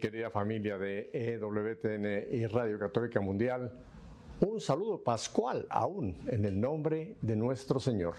querida familia de EWTN y Radio Católica Mundial. Un saludo pascual aún en el nombre de nuestro Señor.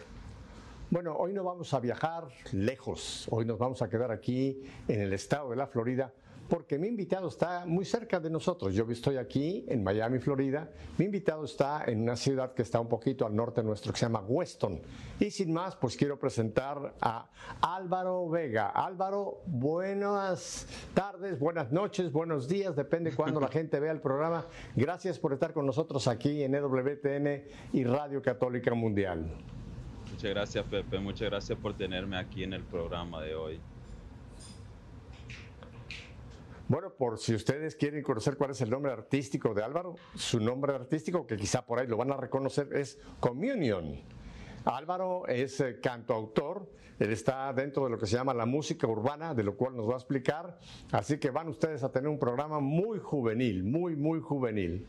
Bueno, hoy no vamos a viajar lejos, hoy nos vamos a quedar aquí en el estado de la Florida porque mi invitado está muy cerca de nosotros. Yo estoy aquí en Miami, Florida. Mi invitado está en una ciudad que está un poquito al norte nuestro, que se llama Weston. Y sin más, pues quiero presentar a Álvaro Vega. Álvaro, buenas tardes, buenas noches, buenos días, depende cuando la gente vea el programa. Gracias por estar con nosotros aquí en EWTN y Radio Católica Mundial. Muchas gracias, Pepe. Muchas gracias por tenerme aquí en el programa de hoy. Bueno, por si ustedes quieren conocer cuál es el nombre artístico de Álvaro, su nombre artístico, que quizá por ahí lo van a reconocer, es Communion. Álvaro es eh, cantautor, él está dentro de lo que se llama la música urbana, de lo cual nos va a explicar, así que van ustedes a tener un programa muy juvenil, muy, muy juvenil.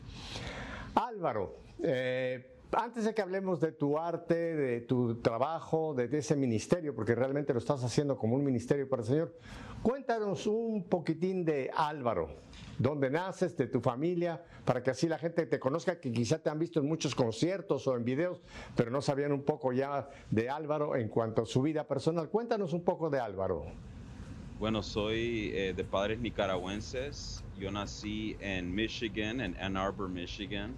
Álvaro, eh, antes de que hablemos de tu arte, de tu trabajo, de, ese ministerio, porque realmente lo estás haciendo como un ministerio para el Señor, cuéntanos un poquitín de Álvaro, dónde naces, de tu familia, para que así la gente te conozca, que quizá te han visto en muchos conciertos o en videos, pero no sabían un poco ya de Álvaro en cuanto a su vida personal. Cuéntanos un poco de Álvaro. Bueno, soy eh, de padres nicaragüenses. Yo nací en Michigan, en Ann Arbor, Michigan.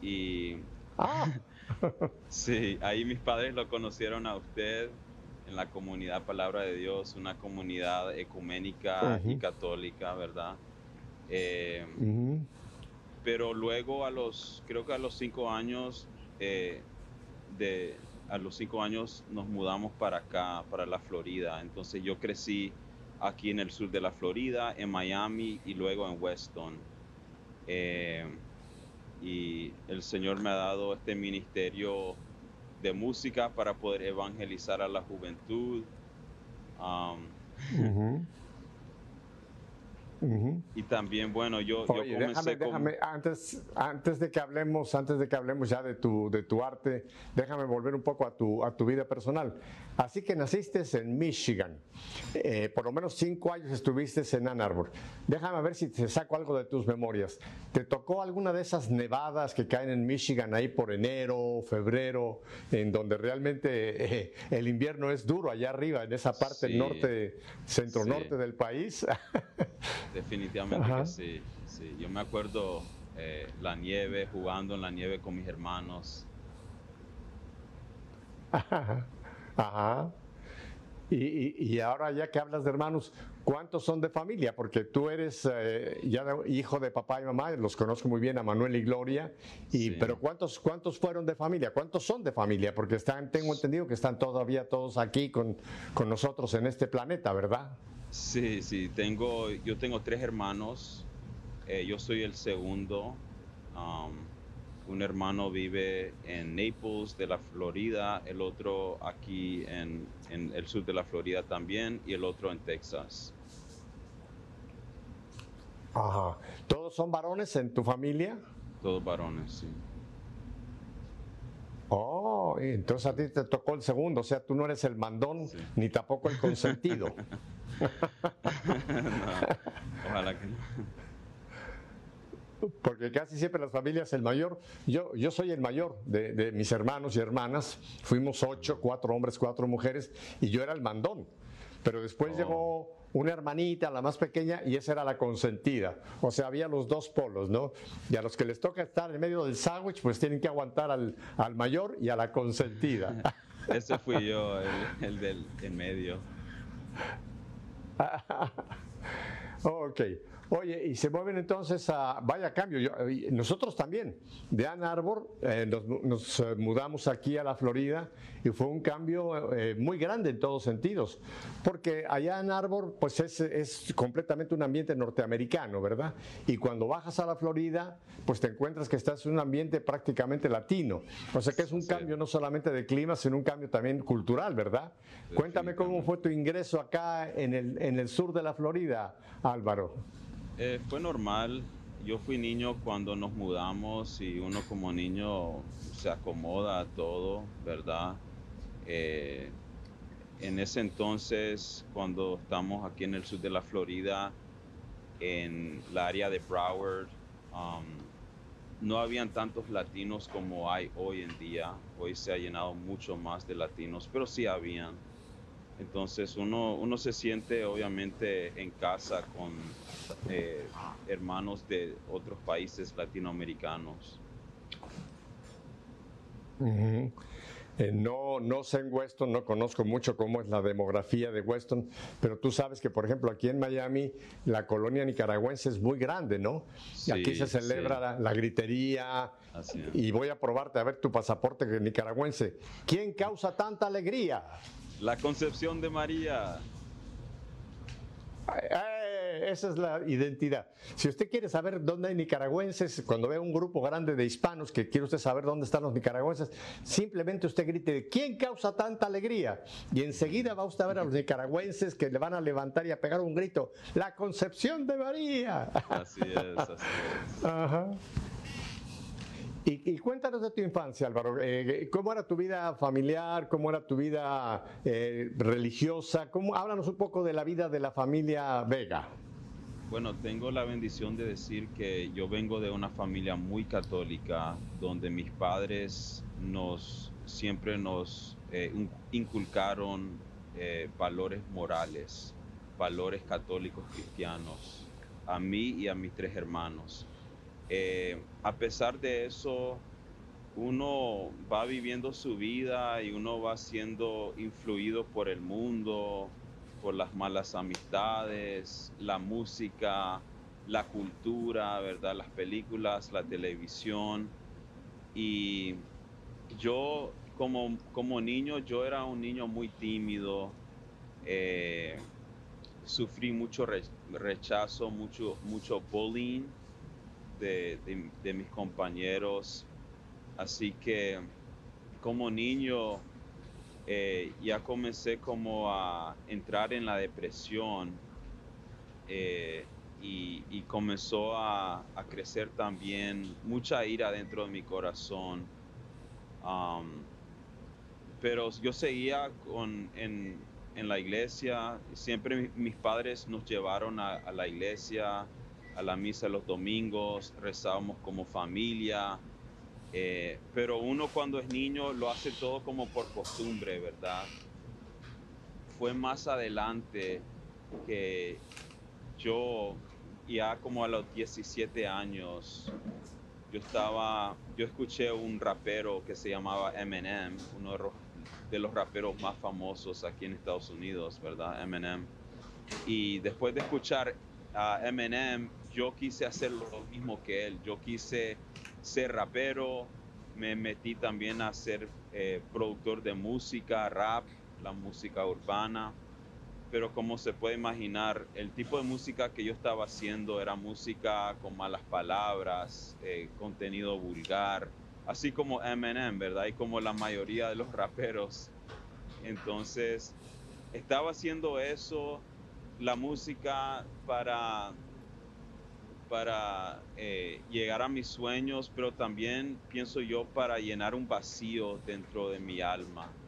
Y Ah. sí, ahí mis padres lo conocieron a usted en la comunidad Palabra de Dios, una comunidad ecuménica y católica, ¿verdad? Eh, pero luego a los, creo que a los cinco años, eh, de, a los cinco años nos mudamos para acá, para la Florida. Entonces yo crecí aquí en el sur de la Florida, en Miami y luego en Weston. Eh, y el Señor me ha dado este ministerio de música para poder evangelizar a la juventud. Um, y también, bueno, yo, Oye, déjame, déjame, antes, antes de que hablemos, antes de que hablemos ya de tu, de tu arte, déjame volver un poco a tu, a tu vida personal. Así que naciste en Michigan, eh, por lo menos cinco años estuviste en Ann Arbor. Déjame ver si te saco algo de tus memorias. ¿Te tocó alguna de esas nevadas que caen en Michigan ahí por enero, febrero, en donde realmente eh, el invierno es duro allá arriba, en esa parte norte, centro-norte del país? Definitivamente que sí, sí. Yo me acuerdo eh, la nieve, jugando en la nieve con mis hermanos. Ajá. Y, ahora ya que hablas de hermanos, ¿cuántos son de familia? Porque tú eres eh, ya hijo de papá y mamá, los conozco muy bien a Manuel y Gloria, y, pero ¿cuántos, ¿cuántos fueron de familia? ¿Cuántos son de familia? Porque están, tengo entendido que están todavía todos aquí con, con nosotros en este planeta, ¿verdad? Sí, sí, tengo, yo tengo tres hermanos, eh, yo soy el segundo. Um, un hermano vive en Naples, de la Florida, el otro aquí en, el sur de la Florida también y el otro en Texas. Ajá. ¿Todos son varones en tu familia? Todos varones, sí. Oh, entonces a ti te tocó el segundo, o sea, tú no eres el mandón ni tampoco el consentido. ojalá que no. Porque casi siempre las familias, el mayor, yo, yo soy el mayor de, mis hermanos y hermanas, fuimos ocho, cuatro hombres, cuatro mujeres, y yo era el mandón. Pero después oh. llegó una hermanita, la más pequeña, y esa era la consentida. O sea, había los dos polos, ¿no? Y a los que les toca estar en medio del sándwich, pues tienen que aguantar al, al mayor y a la consentida. Ese fui yo, el, el del en medio. ok. Oye, y se mueven entonces a, vaya cambio, nosotros también, de Ann Arbor eh, nos, eh, mudamos aquí a la Florida y fue un cambio eh, muy grande en todos sentidos, porque allá en Arbor pues es, es, completamente un ambiente norteamericano, ¿verdad? Y cuando bajas a la Florida pues te encuentras que estás en un ambiente prácticamente latino, o sea que es un cambio no solamente de clima, sino un cambio también cultural, ¿verdad? Cuéntame cómo fue tu ingreso acá en el, en el sur de la Florida, Álvaro. Eh, fue normal. Yo fui niño cuando nos mudamos y uno como niño se acomoda a todo, ¿verdad? Eh, en ese entonces, cuando estamos aquí en el sur de la Florida, en la área de Broward. Um, no habían tantos latinos como hay hoy en día. Hoy se ha llenado mucho más de latinos, pero sí habían. Entonces uno, uno se siente obviamente en casa con eh, hermanos de otros países latinoamericanos. Eh, no, no sé en Weston, no conozco mucho cómo es la demografía de Weston, pero tú sabes que, por ejemplo, aquí en Miami la colonia nicaragüense es muy grande, ¿no? y aquí se celebra la, gritería. y voy a probarte a ver tu pasaporte nicaragüense. ¿Quién causa tanta alegría? La concepción de María. esa es la identidad. Si usted quiere saber dónde hay nicaragüenses, cuando ve un grupo grande de hispanos que quiere usted saber dónde están los nicaragüenses, simplemente usted grite, ¿quién causa tanta alegría? Y enseguida va usted a ver a los nicaragüenses que le van a levantar y a pegar un grito, la concepción de María. Así es, así es. Ajá. Y, cuéntanos de tu infancia, Álvaro. Eh, ¿Cómo era tu vida familiar? ¿Cómo era tu vida eh, religiosa? ¿Cómo, háblanos un poco de la vida de la familia Vega. Bueno, tengo la bendición de decir que yo vengo de una familia muy católica, donde mis padres nos siempre nos eh, inculcaron valores morales, valores católicos cristianos, a mí y a mis tres hermanos. Eh, a pesar de eso, uno va viviendo su vida y uno va siendo influido por el mundo, por las malas amistades, la música, la cultura, ¿verdad? Las películas, la televisión. Y yo como, como niño, yo era un niño muy tímido. Eh, sufrí mucho rechazo, mucho, mucho bullying de, mis compañeros. Así que como niño eh, ya comencé como a entrar en la depresión eh, y, comenzó a, crecer también mucha ira dentro de mi corazón. Um, pero yo seguía con, en, la iglesia, siempre mis padres nos llevaron a la iglesia, a la misa los domingos, rezábamos como familia, eh, pero uno cuando es niño lo hace todo como por costumbre, ¿verdad? Fue más adelante que yo, ya como a los 17 años, yo estaba, yo escuché un rapero que se llamaba Eminem, uno de los, de los raperos más famosos aquí en Estados Unidos, ¿verdad? Eminem. Y después de escuchar a Eminem, yo quise hacer lo mismo que él. Yo quise ser rapero, me metí también a ser eh, productor de música, rap, la música urbana. Pero como se puede imaginar, el tipo de música que yo estaba haciendo era música con malas palabras, eh, contenido vulgar, así como Eminem, ¿verdad? Y como la mayoría de los raperos. Entonces, estaba haciendo eso, la música para para eh, llegar a mis sueños, pero también pienso yo para llenar un vacío dentro de mi alma.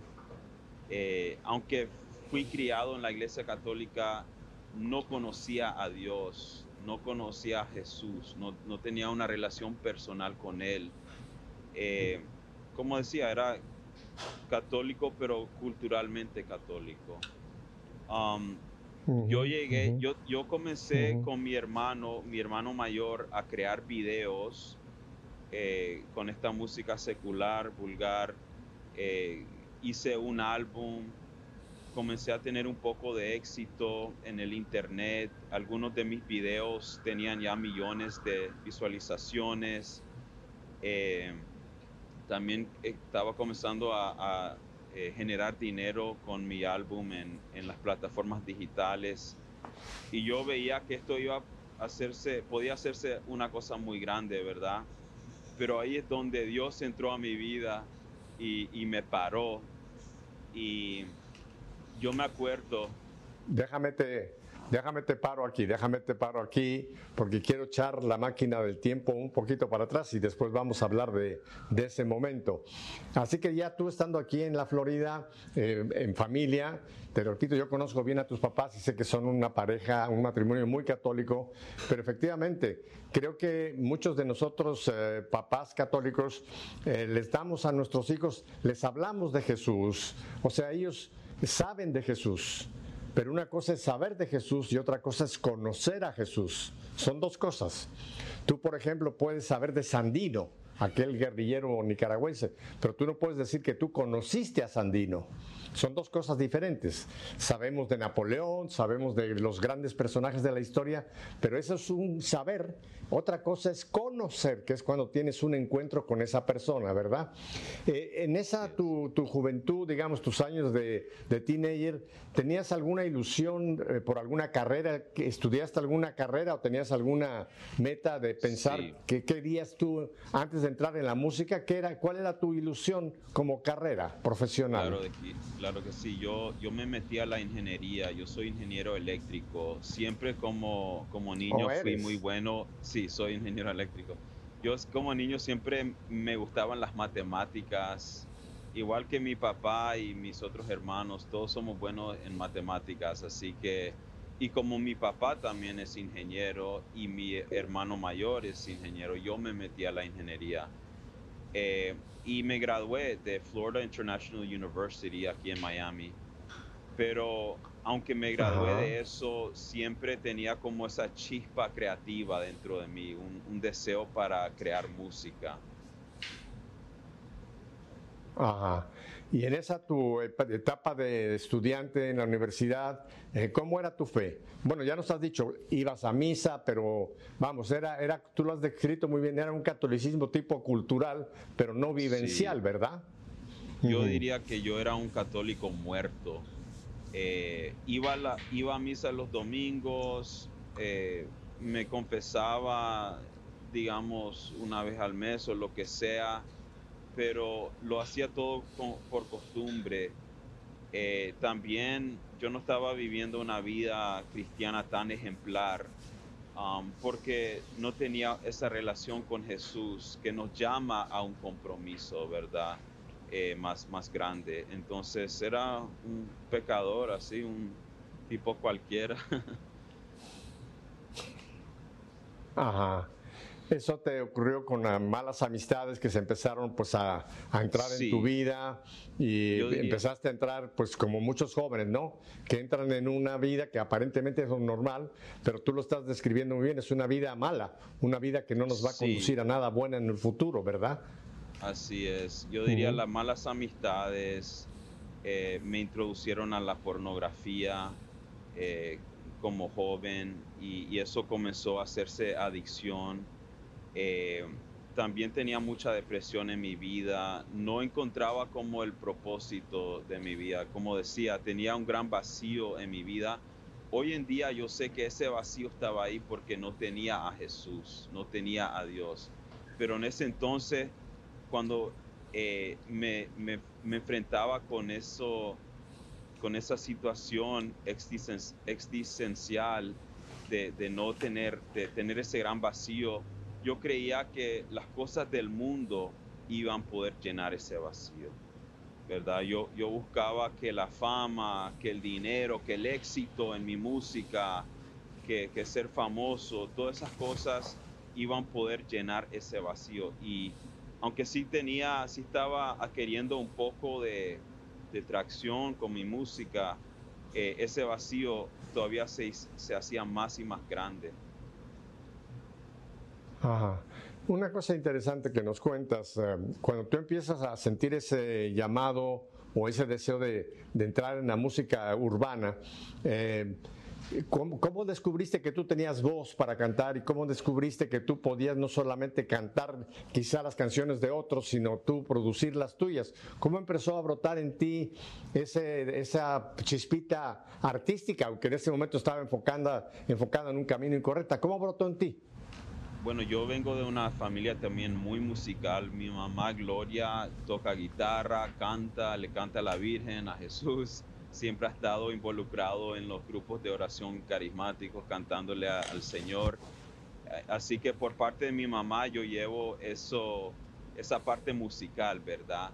Eh, aunque fui criado en la iglesia católica, no conocía a Dios, no conocía a Jesús, no, tenía una relación personal con Él. Eh, como decía, era católico, pero culturalmente católico. Um, yo llegué, yo, yo comencé con mi hermano, mi hermano mayor, a crear videos eh, con esta música secular, vulgar. Eh, hice un álbum, comencé a tener un poco de éxito en el internet. Algunos de mis videos tenían ya millones de visualizaciones. Eh, también estaba comenzando a eh, generar dinero con mi álbum en, en, las plataformas digitales. Y yo veía que esto iba a hacerse, podía hacerse una cosa muy grande, ¿verdad? Pero ahí es donde Dios entró a mi vida y, y me paró. Y yo me acuerdo. Déjame te, déjame te paro aquí, déjame te paro aquí, porque quiero echar la máquina del tiempo un poquito para atrás y después vamos a hablar de, ese momento. Así que ya tú estando aquí en la Florida, eh, en familia, te repito, yo conozco bien a tus papás y sé que son una pareja, un matrimonio muy católico, pero efectivamente creo que muchos de nosotros, eh, papás católicos, eh, les damos a nuestros hijos, les hablamos de Jesús, o sea, ellos saben de Jesús. Pero una cosa es saber de Jesús y otra cosa es conocer a Jesús. Son dos cosas. Tú, por ejemplo, puedes saber de Sandino, aquel guerrillero nicaragüense, pero tú no puedes decir que tú conociste a Sandino. Son dos cosas diferentes. Sabemos de Napoleón, sabemos de los grandes personajes de la historia, pero eso es un saber. Otra cosa es conocer, que es cuando tienes un encuentro con esa persona, ¿verdad? Eh, en esa tu, juventud, digamos, tus años de, teenager, ¿tenías alguna ilusión eh, por alguna carrera? ¿Estudiaste alguna carrera o tenías alguna meta de pensar qué querías tú antes de entrar en la música? ¿Qué era, ¿Cuál era tu ilusión como carrera profesional? Claro, Claro que sí, yo, yo me metí a la ingeniería, yo soy ingeniero eléctrico, siempre como, como niño oh, fui muy bueno, sí, soy ingeniero eléctrico. Yo como niño siempre me gustaban las matemáticas, igual que mi papá y mis otros hermanos, todos somos buenos en matemáticas, así que, y como mi papá también es ingeniero y mi hermano mayor es ingeniero, yo me metí a la ingeniería. Eh, y me gradué de Florida International University aquí en Miami. Pero aunque me gradué de eso, siempre tenía como esa chispa creativa dentro de mí, un, deseo para crear música. Ajá. Y en esa tu etapa de estudiante en la universidad, eh, ¿cómo era tu fe? Bueno, ya nos has dicho, ibas a misa, pero vamos, era, era, tú lo has descrito muy bien, era un catolicismo tipo cultural, pero no vivencial, ¿verdad? Yo diría que yo era un católico muerto. Eh, iba, a la, iba a misa los domingos, eh, me confesaba, digamos, una vez al mes o lo que sea pero lo hacía todo por costumbre. Eh, también yo no estaba viviendo una vida cristiana tan ejemplar um, porque no tenía esa relación con Jesús que nos llama a un compromiso, ¿verdad? Eh, más, más grande. Entonces era un pecador, así, un tipo cualquiera. Ajá. Eso te ocurrió con malas amistades que se empezaron pues a, entrar en tu vida y empezaste a entrar pues como muchos jóvenes, ¿no? Que entran en una vida que aparentemente es normal, pero tú lo estás describiendo muy bien, es una vida mala, una vida que no nos va a conducir a nada bueno en el futuro, ¿verdad? Así es, yo diría las malas amistades eh, me introducieron a la pornografía eh, como joven y eso comenzó a hacerse adicción eh, también tenía mucha depresión en mi vida, no encontraba como el propósito de mi vida, como decía, tenía un gran vacío en mi vida. Hoy en día yo sé que ese vacío estaba ahí porque no tenía a Jesús, no tenía a Dios. Pero en ese entonces, cuando eh, me, me, enfrentaba con eso, con esa situación existencial de, de no tener, de tener ese gran vacío, yo creía que las cosas del mundo iban a poder llenar ese vacío. ¿Verdad? Yo, yo buscaba que la fama, que el dinero, que el éxito en mi música, que, ser famoso, todas esas cosas iban a poder llenar ese vacío. Y aunque sí tenía, sí estaba queriendo un poco de, tracción con mi música, eh, ese vacío todavía se, se hacía más y más grande. Una cosa interesante que nos cuentas, eh, cuando tú empiezas a sentir ese llamado o ese deseo de, entrar en la música urbana, eh, ¿cómo, descubriste que tú tenías voz para cantar y cómo descubriste que tú podías no solamente cantar quizá las canciones de otros, sino tú producir las tuyas? ¿Cómo empezó a brotar en ti esa chispita artística, aunque en ese momento estaba enfocada, enfocada en un camino incorrecto? ¿Cómo brotó en ti? Bueno, yo vengo de una familia también muy musical. Mi mamá Gloria toca guitarra, canta, le canta a la Virgen, a Jesús. siempre ha estado involucrado en los grupos de oración carismáticos, cantándole al Señor. Así que por parte de mi mamá yo llevo eso, esa parte musical, ¿verdad?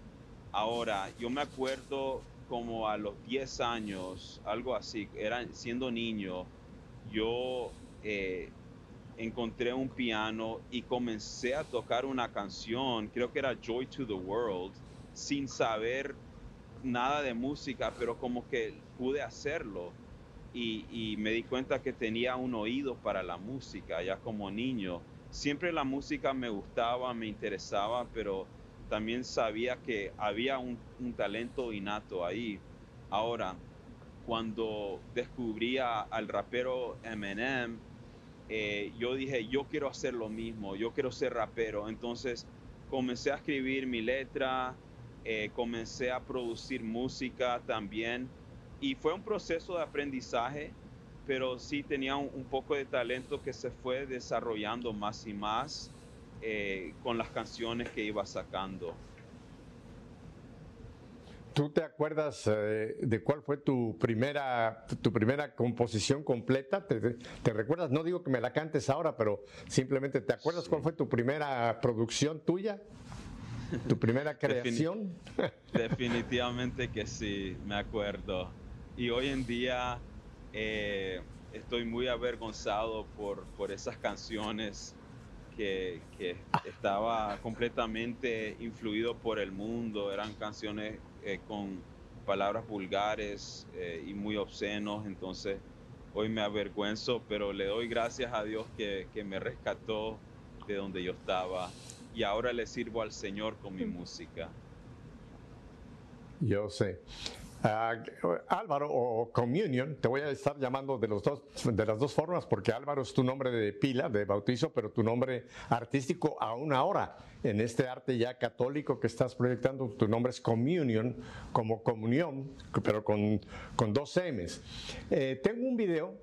Ahora, yo me acuerdo como a los 10 años, algo así, era, siendo niño, yo eh, encontré un piano y comencé a tocar una canción, creo que era Joy to the World, sin saber nada de música, pero como que pude hacerlo. Y, me di cuenta que tenía un oído para la música ya como niño. Siempre la música me gustaba, me interesaba, pero también sabía que había un, talento innato ahí. Ahora, cuando descubrí al rapero Eminem, eh, yo dije, yo quiero hacer lo mismo, yo quiero ser rapero. Entonces comencé a escribir mi letra, eh, comencé a producir música también y fue un proceso de aprendizaje, pero sí tenía un, poco de talento que se fue desarrollando más y más eh, con las canciones que iba sacando. ¿Tú te acuerdas eh, de cuál fue tu primera, tu primera composición completa? ¿Te, recuerdas? No digo que me la cantes ahora, pero simplemente ¿te acuerdas cuál fue tu primera producción tuya? ¿Tu primera creación? definitivamente que sí, me acuerdo. Y hoy en día eh, estoy muy avergonzado por, por esas canciones que, que, estaba completamente influido por el mundo. Eran canciones eh, con palabras vulgares eh, y muy obscenos. Entonces hoy me avergüenzo, pero le doy gracias a Dios que, que me rescató de donde yo estaba y ahora le sirvo al Señor con mi música. Yo sé. Ah, Álvaro o Communion, te voy a estar llamando de, los dos, de las dos formas, porque Álvaro es tu nombre de pila, de bautizo, pero tu nombre artístico aún ahora, en este arte ya católico que estás proyectando, tu nombre es Communion, como comunión, pero con, con dos M's. Eh, tengo un video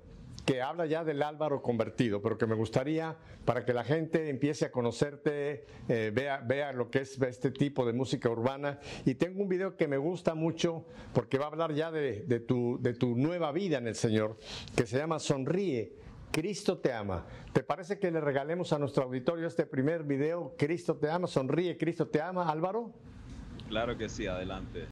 que habla ya del Álvaro convertido, pero que me gustaría para que la gente empiece a conocerte, eh, vea, vea lo que es este tipo de música urbana. Y tengo un video que me gusta mucho porque va a hablar ya de, tu, de tu nueva vida en el Señor, que se llama Sonríe. Cristo te ama. ¿Te parece que le regalemos a nuestro auditorio este primer video? Cristo te ama, sonríe, Cristo te ama, Álvaro. Claro que sí, adelante.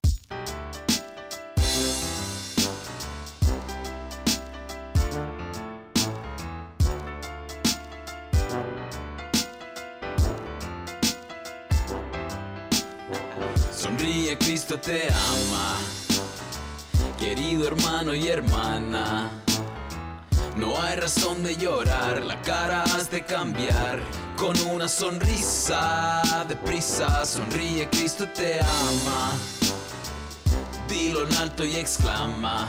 Cristo te ama, querido hermano y hermana. No hay razón de llorar, la cara has de cambiar con una sonrisa. Deprisa, sonríe, Cristo te ama. Dilo en alto y exclama.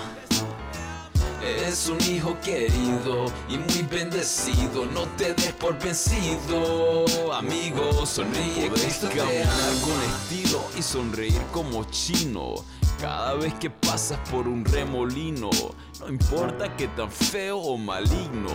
Es un hijo querido y muy bendecido. No te des por vencido, amigo. Sonríe, Cristo te caminar con estilo y sonreír como chino. Cada vez que pasas por un remolino, no importa que tan feo o maligno.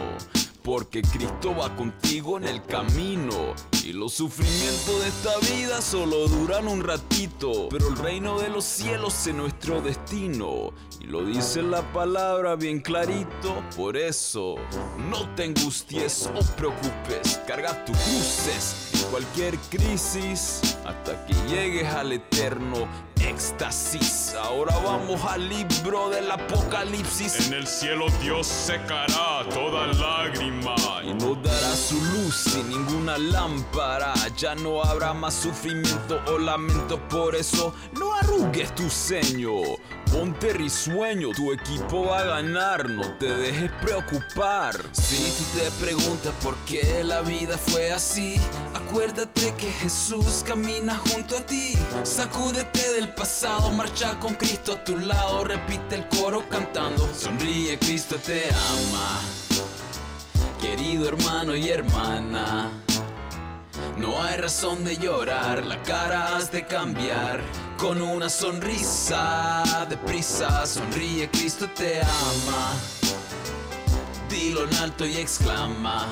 Porque Cristo va contigo en el camino. Y los sufrimientos de esta vida solo duran un ratito. Pero el reino de los cielos es nuestro destino. Y lo dice la palabra bien clarito. Por eso, no te angusties o preocupes. Carga tus cruces en cualquier crisis. Hasta que llegues al eterno éxtasis. Ahora vamos al libro del Apocalipsis. En el cielo Dios secará toda lágrima y nos dará su luz sin ninguna lámpara. Ya no habrá más sufrimiento o lamento, por eso no arrugues tu ceño. Ponte risueño, tu equipo va a ganar, no te dejes preocupar. Si tú te preguntas por qué la vida fue así, acuérdate que Jesús camina junto a ti. Sacúdete del pasado, marcha con Cristo a tu lado, repite el coro cantando. Sonríe, Cristo te ama. Querido hermano y hermana. No hay razón de llorar, la cara has de cambiar con una sonrisa. Deprisa, sonríe, Cristo te ama. Dilo en alto y exclama.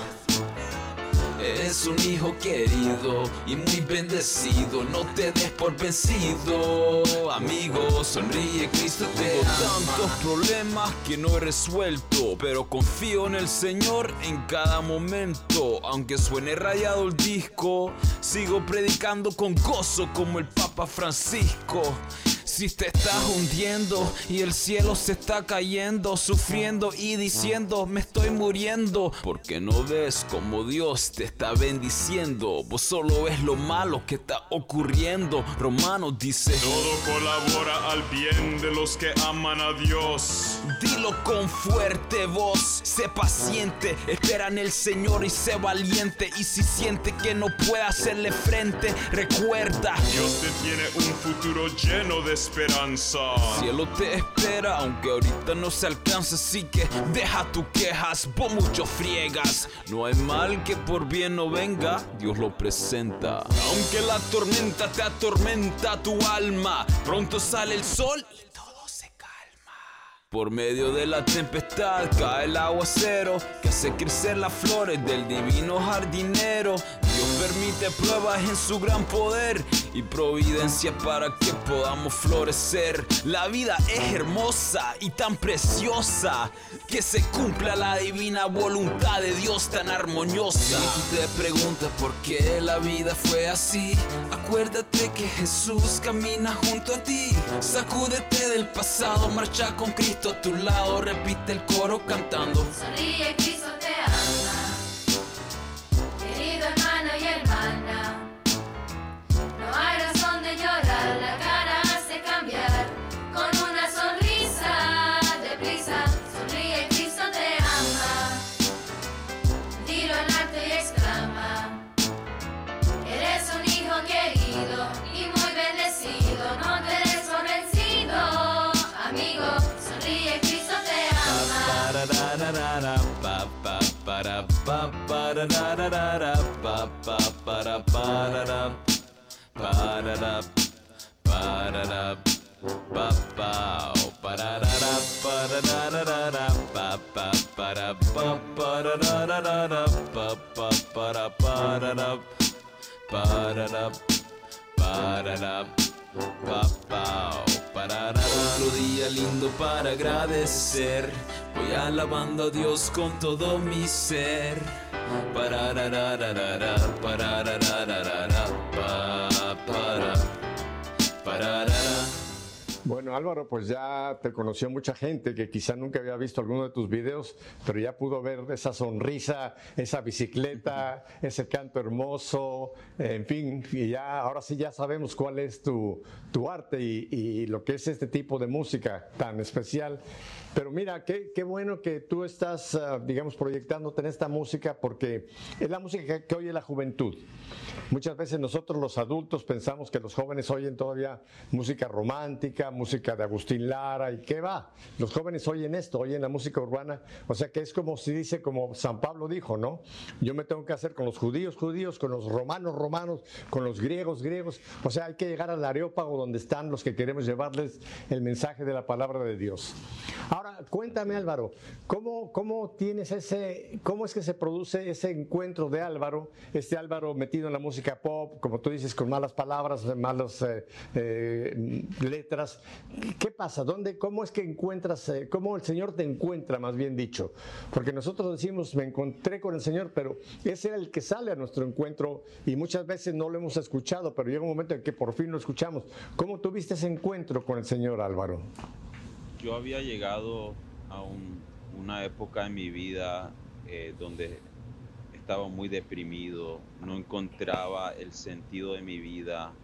Eres un hijo querido y muy bendecido. No te des por vencido, amigo. Sonríe, Cristo te Tengo tantos problemas que no he resuelto, pero confío en el Señor en cada momento. Aunque suene rayado el disco, sigo predicando con gozo como el Papa Francisco. Si te estás hundiendo y el cielo se está cayendo, sufriendo y diciendo me estoy muriendo, porque no ves como Dios te está bendiciendo. Vos solo ves lo malo que está ocurriendo. Romano dice: Todo colabora al bien de los que aman a Dios. Dilo con fuerte voz, sé paciente, espera en el Señor y sé valiente. Y si siente que no puede hacerle frente, recuerda: Dios te tiene un futuro lleno de esperanza. Cielo te espera, aunque ahorita no se alcanza. Así que deja tus quejas, vos mucho friegas. No hay mal que por bien no venga, Dios lo presenta. Aunque la tormenta te atormenta tu alma, pronto sale el sol. Por medio de la tempestad cae el aguacero que hace crecer las flores del divino jardinero. Dios permite pruebas en su gran poder y providencia para que podamos florecer. La vida es hermosa y tan preciosa que se cumpla la divina voluntad de Dios tan armoniosa. Si tú te preguntas por qué la vida fue así, acuérdate que Jesús camina junto a ti. Sacúdete del pasado, marcha con Cristo a tu lado, repite el coro cantando. Sonríe, Cristo Otro día lindo para agradecer. Voy alabando a Dios con todo mi ser. Pararararara, pararararara, pa, para, pararara. Bueno, Álvaro, pues ya te conoció mucha gente que quizá nunca había visto alguno de tus videos, pero ya pudo ver esa sonrisa, esa bicicleta, ese canto hermoso, en fin, y ya ahora sí ya sabemos cuál es tu, tu arte y, y lo que es este tipo de música tan especial. Pero mira, qué, qué bueno que tú estás, ah, digamos, proyectándote en esta música porque es la música que, que oye la juventud. Muchas veces nosotros los adultos pensamos que los jóvenes oyen todavía música romántica, música de Agustín Lara y qué va. Los jóvenes oyen esto, oyen la música urbana. O sea que es como si dice, como San Pablo dijo, ¿no? Yo me tengo que hacer con los judíos judíos, con los romanos romanos, con los griegos griegos. O sea, hay que llegar al areópago donde están los que queremos llevarles el mensaje de la palabra de Dios. Ahora, cuéntame Álvaro, ¿cómo, cómo tienes ese, cómo es que se produce ese encuentro de Álvaro, este Álvaro metido en la música pop, como tú dices, con malas palabras, malas eh, eh, letras? ¿Qué pasa? ¿Dónde, cómo es que encuentras, eh, cómo el Señor te encuentra, más bien dicho? Porque nosotros decimos, me encontré con el Señor, pero ese era el que sale a nuestro encuentro y muchas veces no lo hemos escuchado, pero llega un momento en que por fin lo escuchamos. ¿Cómo tuviste ese encuentro con el Señor Álvaro? Yo había llegado a un- una época en mi vida eh, donde estaba muy deprimido, no encontraba el sentido de mi vida,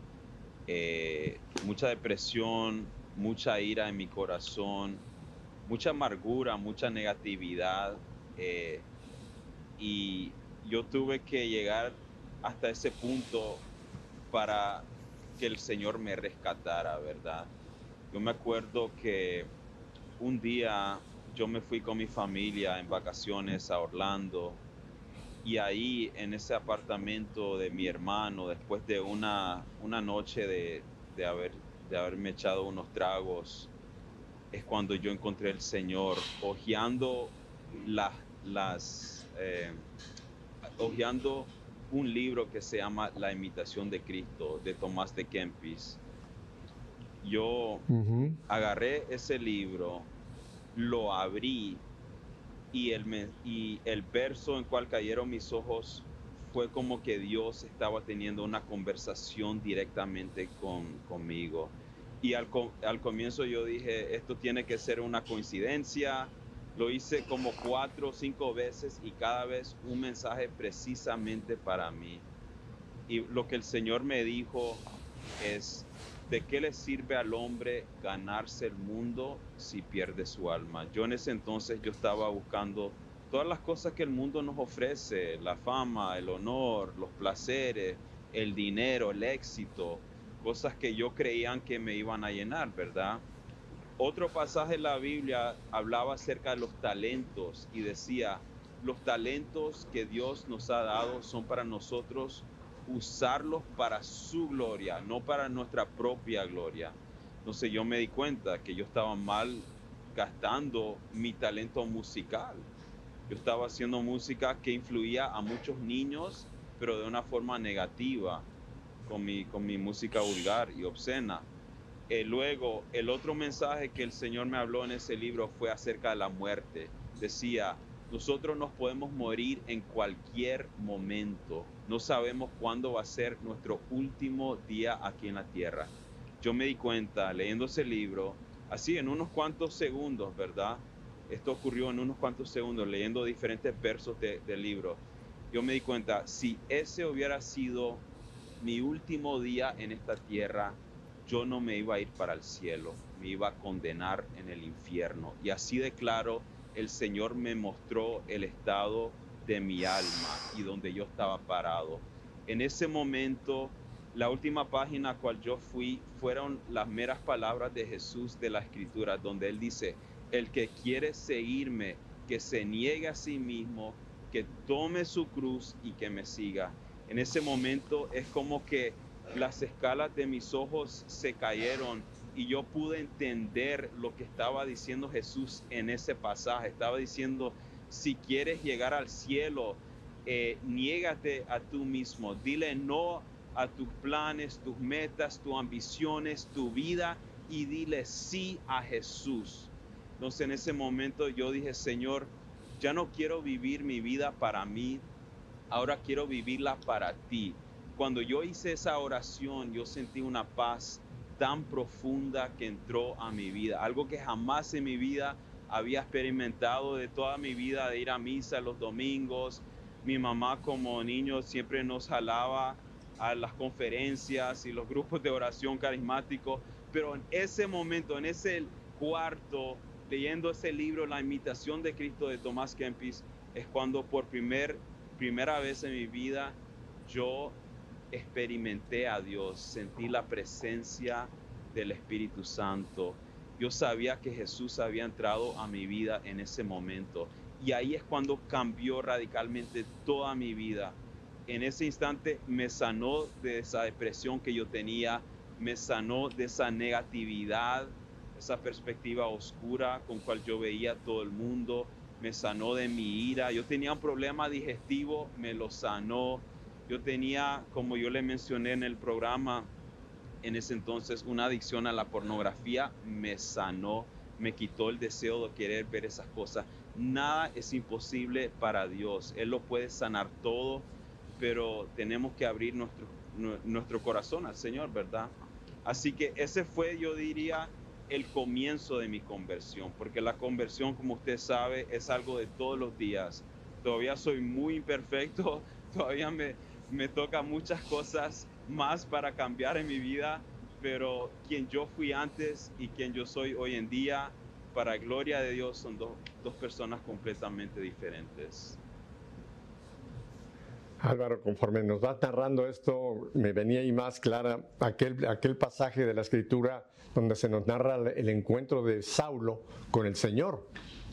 eh, mucha depresión, mucha ira en mi corazón, mucha amargura, mucha negatividad. eh, y yo tuve que llegar hasta ese punto para que el Señor me rescatara, ¿verdad? Yo me acuerdo que un día yo me fui con mi familia en vacaciones a Orlando y ahí en ese apartamento de mi hermano, después de una, una noche de, de haber, de haberme echado unos tragos, es cuando yo encontré al Señor, hojeando las, las eh, hojeando un libro que se llama La imitación de Cristo de Tomás de Kempis. Yo agarré ese libro, lo abrí y el, y el verso en cual cayeron mis ojos fue como que Dios estaba teniendo una conversación directamente con, conmigo. Y al, al comienzo yo dije, esto tiene que ser una coincidencia, lo hice como cuatro o cinco veces y cada vez un mensaje precisamente para mí. Y lo que el Señor me dijo es, ¿de qué le sirve al hombre ganarse el mundo si pierde su alma? Yo en ese entonces yo estaba buscando todas las cosas que el mundo nos ofrece, la fama, el honor, los placeres, el dinero, el éxito, cosas que yo creían que me iban a llenar, ¿verdad? Otro pasaje en la Biblia hablaba acerca de los talentos y decía, los talentos que Dios nos ha dado son para nosotros usarlos para su gloria, no para nuestra propia gloria. Entonces yo me di cuenta que yo estaba mal gastando mi talento musical. Yo estaba haciendo música que influía a muchos niños, pero de una forma negativa, con mi, con mi música vulgar y obscena. Eh, luego, el otro mensaje que el Señor me habló en ese libro fue acerca de la muerte. Decía, nosotros nos podemos morir en cualquier momento. No sabemos cuándo va a ser nuestro último día aquí en la tierra. Yo me di cuenta leyendo ese libro, así en unos cuantos segundos, ¿verdad? Esto ocurrió en unos cuantos segundos leyendo diferentes versos del libro. Yo me di cuenta, si ese hubiera sido mi último día en esta tierra, yo no me iba a ir para el cielo, me iba a condenar en el infierno. Y así de claro, el Señor me mostró el estado de mi alma y donde yo estaba parado. En ese momento, la última página a cual yo fui fueron las meras palabras de Jesús de la Escritura, donde Él dice, el que quiere seguirme, que se niegue a sí mismo, que tome su cruz y que me siga. En ese momento es como que las escalas de mis ojos se cayeron y yo pude entender lo que estaba diciendo Jesús en ese pasaje. Estaba diciendo, si quieres llegar al cielo, eh, niégate a tú mismo, dile no a tus planes, tus metas, tus ambiciones, tu vida y dile sí a Jesús. Entonces en ese momento yo dije, Señor, ya no quiero vivir mi vida para mí, ahora quiero vivirla para ti cuando yo hice esa oración, yo sentí una paz tan profunda que entró a mi vida, algo que jamás en mi vida había experimentado de toda mi vida, de ir a misa los domingos. Mi mamá como niño siempre nos jalaba a las conferencias y los grupos de oración carismáticos, pero en ese momento, en ese cuarto, leyendo ese libro, La imitación de Cristo de Tomás Kempis, es cuando por primer, primera vez en mi vida yo experimenté a Dios, sentí la presencia del Espíritu Santo. Yo sabía que Jesús había entrado a mi vida en ese momento. Y ahí es cuando cambió radicalmente toda mi vida. En ese instante me sanó de esa depresión que yo tenía, me sanó de esa negatividad, esa perspectiva oscura con cual yo veía todo el mundo, me sanó de mi ira. Yo tenía un problema digestivo, me lo sanó yo tenía, como yo le mencioné en el programa, en ese entonces una adicción a la pornografía, me sanó, me quitó el deseo de querer ver esas cosas. Nada es imposible para Dios, Él lo puede sanar todo, pero tenemos que abrir nuestro, nuestro corazón al Señor, ¿verdad? Así que ese fue, yo diría, el comienzo de mi conversión, porque la conversión, como usted sabe, es algo de todos los días. Todavía soy muy imperfecto, todavía me, me toca muchas cosas más para cambiar en mi vida, pero quien yo fui antes y quien yo soy hoy en día, para gloria de Dios, son dos, personas completamente diferentes. Álvaro, conforme nos va narrando esto, me venía ahí más clara aquel, aquel pasaje de la escritura donde se nos narra el encuentro de Saulo con el Señor,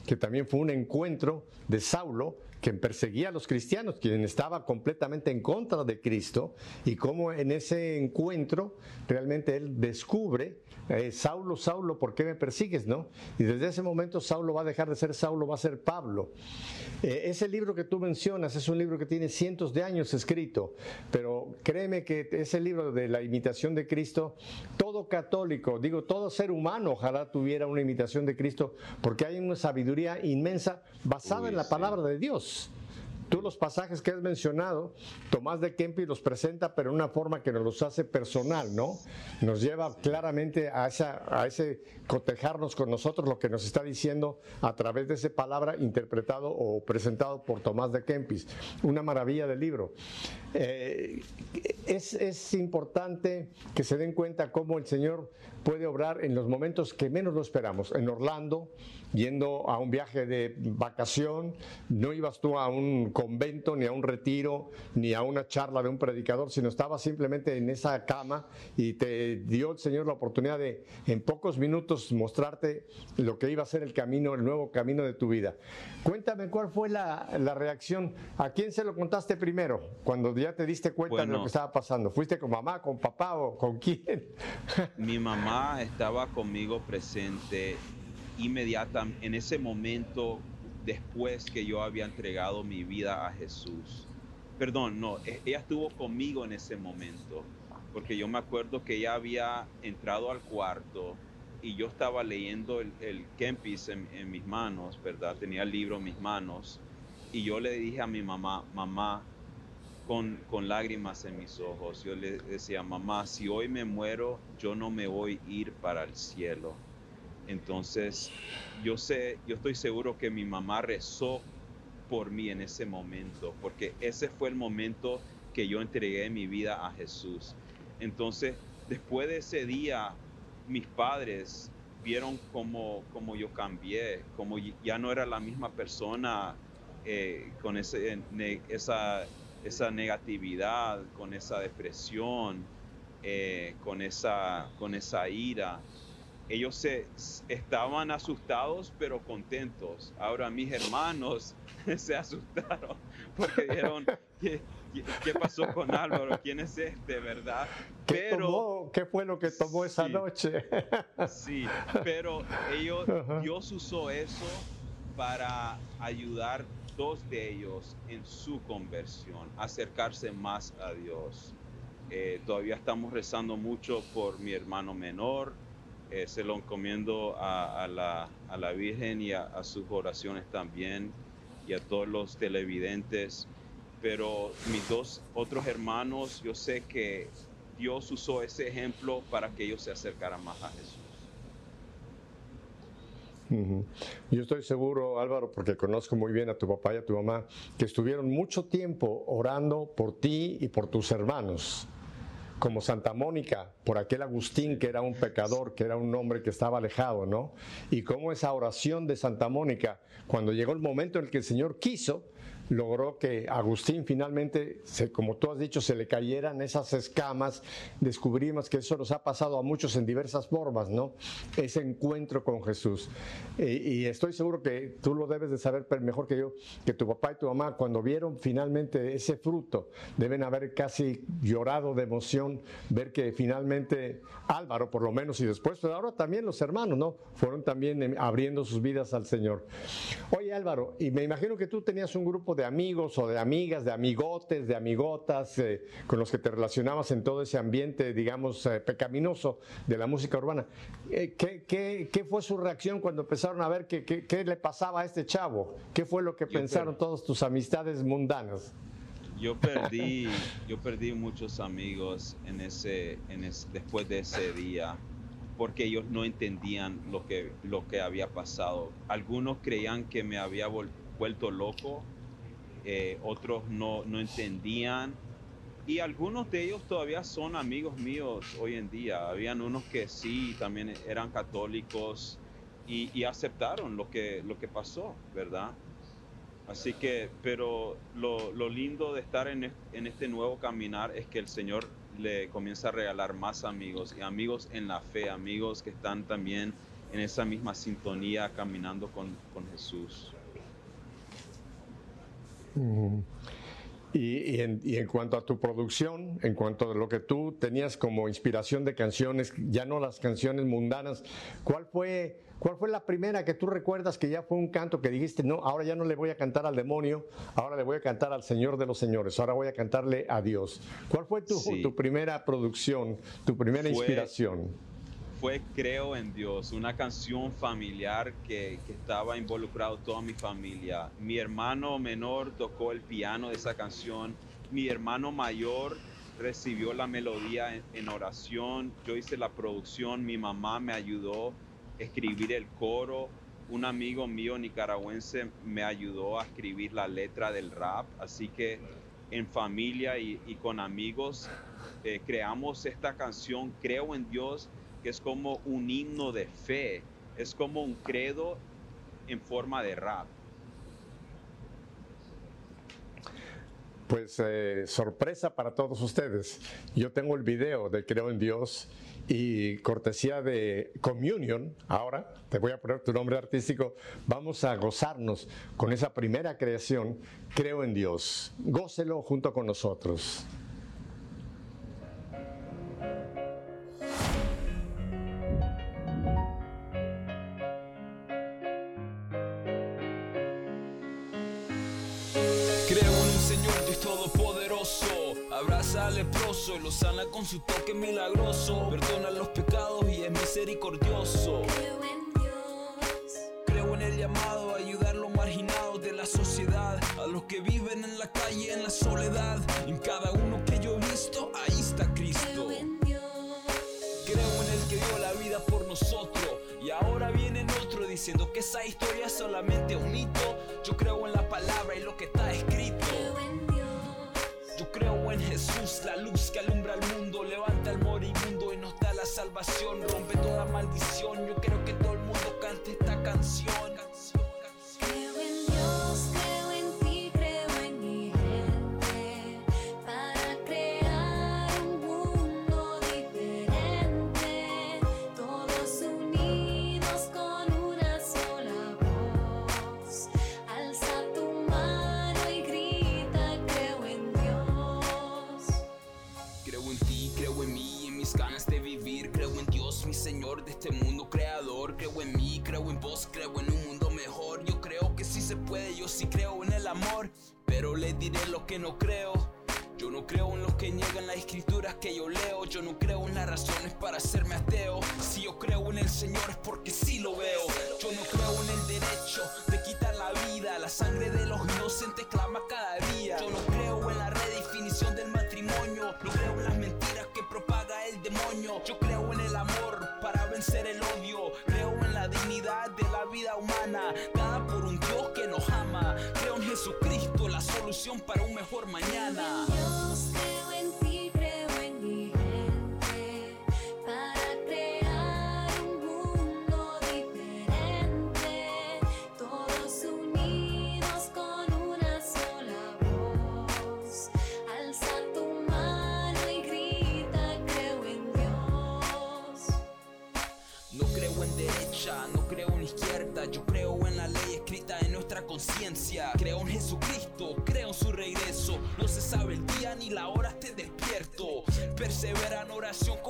que también fue un encuentro de Saulo quien perseguía a los cristianos, quien estaba completamente en contra de Cristo, y cómo en ese encuentro realmente él descubre, eh, Saulo, Saulo, ¿por qué me persigues? ¿no? Y desde ese momento Saulo va a dejar de ser Saulo, va a ser Pablo. Eh, ese libro que tú mencionas es un libro que tiene cientos de años escrito, pero créeme que ese libro de la imitación de Cristo, todo católico, digo, todo ser humano, ojalá tuviera una imitación de Cristo, porque hay una sabiduría inmensa basada en la palabra de Dios. Tú los pasajes que has mencionado, Tomás de Kempis los presenta, pero en una forma que nos los hace personal, ¿no? Nos lleva claramente a, esa, a ese cotejarnos con nosotros lo que nos está diciendo a través de esa palabra interpretado o presentado por Tomás de Kempis. Una maravilla del libro. Eh, es importante que se den cuenta cómo el Señor puede obrar en los momentos que menos lo esperamos. En Orlando, yendo a un viaje de vacación, no ibas tú a un convento, ni a un retiro, ni a una charla de un predicador, sino estabas simplemente en esa cama y te dio el Señor la oportunidad de en pocos minutos mostrarte lo que iba a ser el camino, el nuevo camino de tu vida. Cuéntame cuál fue la, reacción, ¿a quién se lo contaste primero cuando ya te diste cuenta de lo que estaba pasando? ¿Fuiste con mamá, con papá o con quién? Mi mamá estaba conmigo presente inmediatamente, en ese momento después que yo había entregado mi vida a Jesús. Perdón, no, e, ella estuvo conmigo en ese momento, porque yo me acuerdo que ella había entrado al cuarto y yo estaba leyendo el, el Kempis en, mis manos, ¿verdad? Tenía el libro en mis manos y yo le dije a mi mamá, mamá, con, con, lágrimas en mis ojos. Yo le decía, mamá, si hoy me muero, yo no me voy a ir para el cielo. Entonces, yo sé, yo estoy seguro que mi mamá rezó por mí en ese momento, porque ese fue el momento que yo entregué mi vida a Jesús. Entonces, después de ese día, mis padres vieron cómo, yo cambié, como ya no era la misma persona eh, con ese, esa, esa negatividad, con esa depresión, eh, con, esa, con esa ira ellos se, estaban asustados pero contentos. Ahora mis hermanos se asustaron porque dijeron, ¿qué, qué, pasó con Álvaro? ¿Quién es este, verdad? ¿Qué, pero, ¿qué fue lo que tomó esa noche? sí, pero ellos, Dios usó eso para ayudar dos de ellos en su conversión, acercarse más a Dios. Eh, todavía estamos rezando mucho por mi hermano menor, eh, se lo encomiendo a, la, a la, Virgen y a, sus oraciones también y a todos los televidentes. Pero mis dos otros hermanos, yo sé que Dios usó ese ejemplo para que ellos se acercaran más a Jesús. Yo estoy seguro, Álvaro, porque conozco muy bien a tu papá y a tu mamá, que estuvieron mucho tiempo orando por ti y por tus hermanos como Santa Mónica, por aquel Agustín que era un pecador, que era un hombre que estaba alejado, ¿no? Y cómo esa oración de Santa Mónica, cuando llegó el momento en el que el Señor quiso, logró que Agustín finalmente, se, como tú has dicho, se le cayeran esas escamas. Descubrimos que eso nos ha pasado a muchos en diversas formas, ¿no? Ese encuentro con Jesús. y estoy seguro que tú lo debes de saber mejor que yo, que tu papá y tu mamá, cuando vieron finalmente ese fruto, deben haber casi llorado de emoción, ver que finalmente Álvaro, por lo menos, y después, pero ahora también los hermanos, ¿no? Fueron también em, abriendo sus vidas al Señor. Oye, Álvaro, y me imagino que tú tenías un grupo de amigos o de amigas, de amigotes, de amigotas, eh, con los que te relacionabas en todo ese ambiente, digamos, eh, pecaminoso de la música urbana. Eh, ¿qué, fue su reacción cuando empezaron a ver qué, le pasaba a este chavo? ¿Qué fue lo que pensaron todas tus amistades mundanas? Yo perdí, yo perdí muchos amigos en ese, en después de ese día porque ellos no entendían lo que, lo que había pasado. Algunos creían que me había vuelto loco eh, otros no, no entendían y algunos de ellos todavía son amigos míos hoy en día. Habían unos que sí, también eran católicos y, aceptaron lo que, lo que pasó, ¿verdad? Así que, pero lo, lo lindo de estar en, en, este nuevo caminar es que el Señor le comienza a regalar más amigos y amigos en la fe, amigos que están también en esa misma sintonía caminando con, con Jesús. Y, en, y, en, cuanto a tu producción, en cuanto a lo que tú tenías como inspiración de canciones, ya no las canciones mundanas, ¿cuál fue, cuál fue la primera que tú recuerdas que ya fue un canto que dijiste, no, ahora ya no le voy a cantar al demonio, ahora le voy a cantar al Señor de los Señores, ahora voy a cantarle a Dios? ¿Cuál fue tu, tu primera producción, tu primera fue, inspiración? Fue Creo en Dios, una canción familiar que, estaba involucrado toda mi familia. Mi hermano menor tocó el piano de esa canción, mi hermano mayor recibió la melodía en, oración, yo hice la producción, mi mamá me ayudó a escribir el coro, un amigo mío nicaragüense me ayudó a escribir la letra del rap, así que en familia y, y con amigos eh, creamos esta canción, Creo en Dios, es como un himno de fe, es como un credo en forma de rap. Pues eh, sorpresa para todos ustedes. Yo tengo el video de Creo en Dios y cortesía de Communion, ahora te voy a poner tu nombre artístico, vamos a gozarnos con esa primera creación, Creo en Dios. Gócelo junto con nosotros. Al leproso y lo sana con su toque milagroso. Perdona los pecados y es misericordioso. Creo en Dios. Creo en el llamado a ayudar a los marginados de la sociedad, a los que viven en la calle en la soledad. En cada uno que yo he visto, ahí está Cristo. Creo en Dios. Creo en el que dio la vida por nosotros. Y ahora viene otro diciendo que esa historia es solamente un hito. Yo creo en la palabra y lo que está escrito. La luz que alumbra al mundo, levanta al moribundo y nos da la salvación, rompe toda maldición. Yo creo que todo el mundo cante esta canción. Diré lo que no creo. Yo no creo en los que niegan las escrituras que yo leo. Yo no creo en las razones para hacerme ateo. Si yo creo en el Señor es porque sí lo veo. Yo no creo en el derecho de quitar la vida. La sangre de los inocentes clama cada día. Yo no creo en la redefinición del matrimonio. No creo en las mentiras que propaga el demonio. Yo creo en el amor para vencer el odio. Creo en la dignidad de la vida humana, solución para un mejor mañana. relation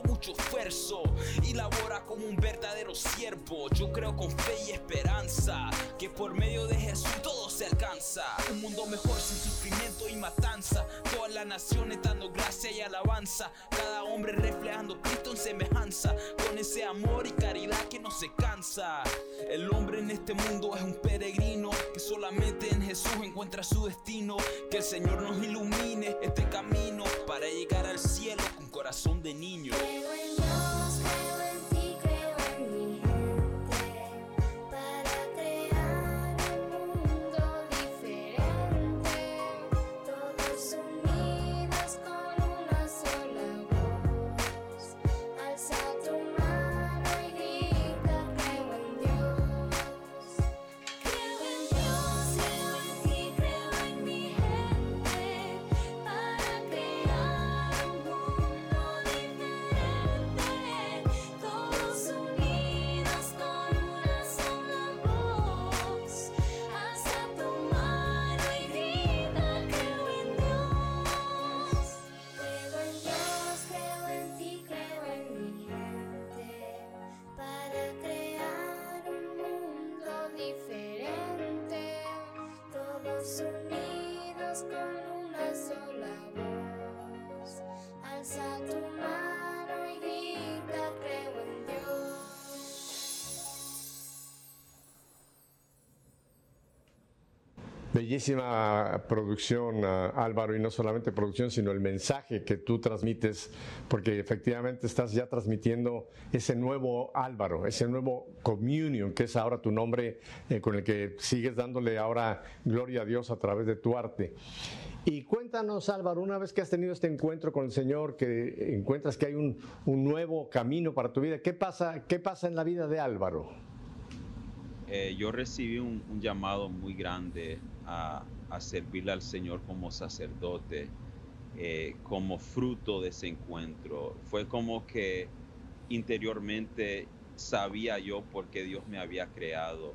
como un verdadero siervo. Yo creo con fe y esperanza que por medio de Jesús todo se alcanza. Un mundo mejor sin sufrimiento y matanza. Todas las naciones dando gracia y alabanza. Cada hombre reflejando Cristo en semejanza. Con ese amor y caridad que no se cansa. El hombre en este mundo es un peregrino que solamente en Jesús encuentra su destino. Que el Señor nos ilumine este camino para llegar al cielo con corazón de niño. Bellísima producción, ah, Álvaro, y no solamente producción, sino el mensaje que tú transmites, porque efectivamente estás ya transmitiendo ese nuevo Álvaro, ese nuevo communion, que es ahora tu nombre eh, con el que sigues dándole ahora gloria a Dios a través de tu arte. Y cuéntanos, Álvaro, una vez que has tenido este encuentro con el Señor, que encuentras que hay un, nuevo camino para tu vida, ¿qué pasa, ¿qué pasa en la vida de Álvaro? Eh, yo recibí un, llamado muy grande a, servirle al Señor como sacerdote, eh, como fruto de ese encuentro. Fue como que interiormente sabía yo por qué Dios me había creado.